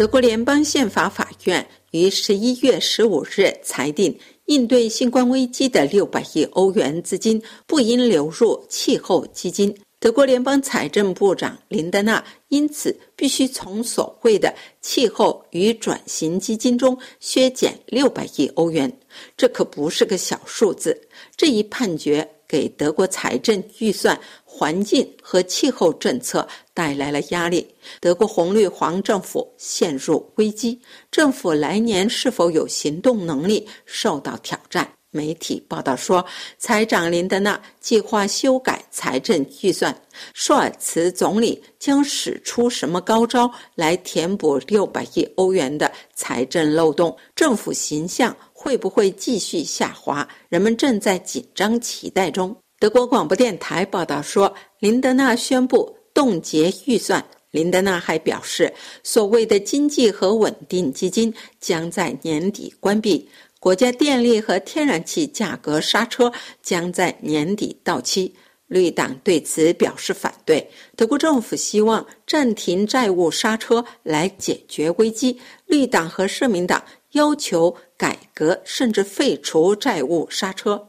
德国联邦宪法法院于十一月十五日裁定，应对新冠危机的六百亿欧元资金不应流入气候基金。德国联邦财政部长林德纳因此必须从所谓的气候与转型基金中削减六百亿欧元，这可不是个小数字。这一判决给德国财政预算、环境和气候政策带来了压力。德国红绿黄政府陷入危机，政府来年是否有行动能力受到挑战。媒体报道说，财长林德纳计划修改财政预算。舒尔茨总理将使出什么高招来填补六百亿欧元的财政漏洞？政府形象会不会继续下滑？人们正在紧张期待中。德国广播电台报道说，林德纳宣布冻结预算。林德纳还表示，所谓的经济和稳定基金将在年底关闭。国家电力和天然气价格刹车将在年底到期，绿党对此表示反对。德国政府希望暂停债务刹车来解决危机，绿党和社民党要求改革甚至废除债务刹车。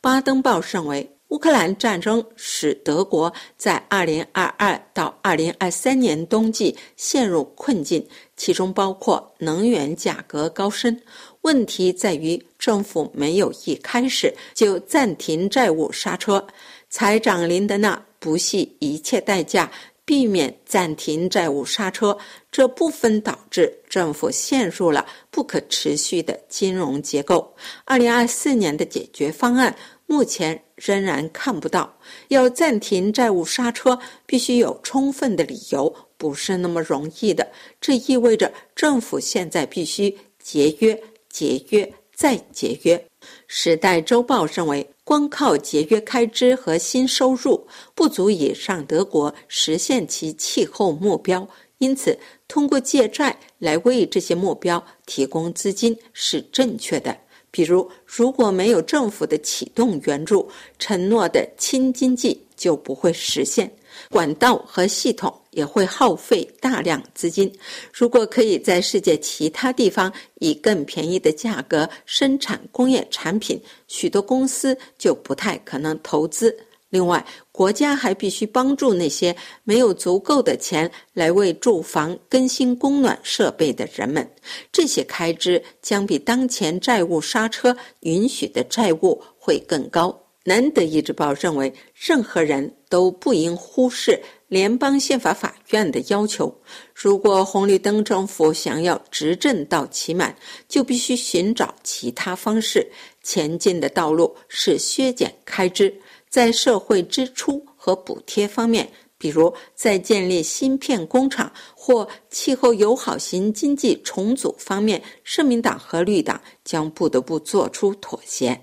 巴登报认为。乌克兰战争使德国在2022到2023年冬季陷入困境，其中包括能源价格高升。问题在于政府没有一开始就暂停债务刹车。财长林德纳不惜一切代价避免暂停债务刹车，这部分导致政府陷入了不可持续的金融结构。2024年的解决方案。目前仍然看不到，要暂停债务刹车，必须有充分的理由，不是那么容易的。这意味着政府现在必须节约、节约再节约。《时代周报》认为，光靠节约开支和新收入不足以让德国实现其气候目标，因此通过借债来为这些目标提供资金是正确的。比如，如果没有政府的启动援助，承诺的轻经济就不会实现。管道和系统也会耗费大量资金。如果可以在世界其他地方以更便宜的价格生产工业产品，许多公司就不太可能投资。另外，国家还必须帮助那些没有足够的钱来为住房更新供暖设备的人们。这些开支将比当前债务刹车允许的债务会更高。南德意志报认为，任何人都不应忽视联邦宪法法院的要求。如果红绿灯政府想要执政到期满，就必须寻找其他方式。前进的道路是削减开支。在社会支出和补贴方面，比如在建立芯片工厂或气候友好型经济重组方面，社民党和绿党将不得不做出妥协。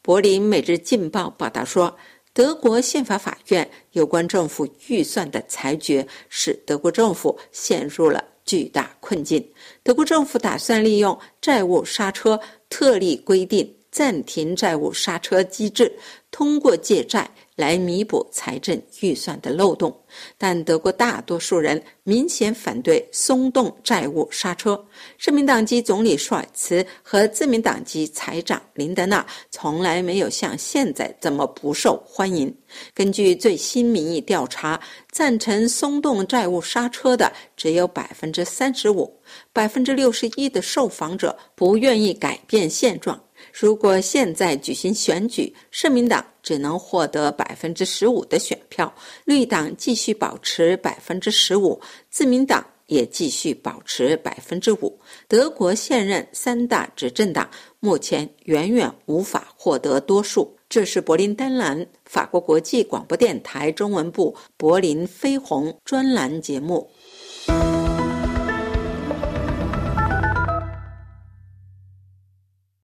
柏林每日劲报报道说，德国宪法法院有关政府预算的裁决使德国政府陷入了巨大困境。德国政府打算利用债务刹车特例规定。暂停债务刹车机制，通过借债来弥补财政预算的漏洞，但德国大多数人明显反对松动债务刹车。社民党籍总理舒尔茨和自民党籍财长林德纳从来没有像现在这么不受欢迎。根据最新民意调查，赞成松动债务刹车的只有百分之三十五，百分之六十一的受访者不愿意改变现状。如果现在举行选举，社民党只能获得百分之十五的选票，绿党继续保持百分之十五，自民党也继续保持百分之五。德国现任三大执政党目前远远无法获得多数。这是柏林丹兰法国国际广播电台中文部柏林飞鸿专栏节目。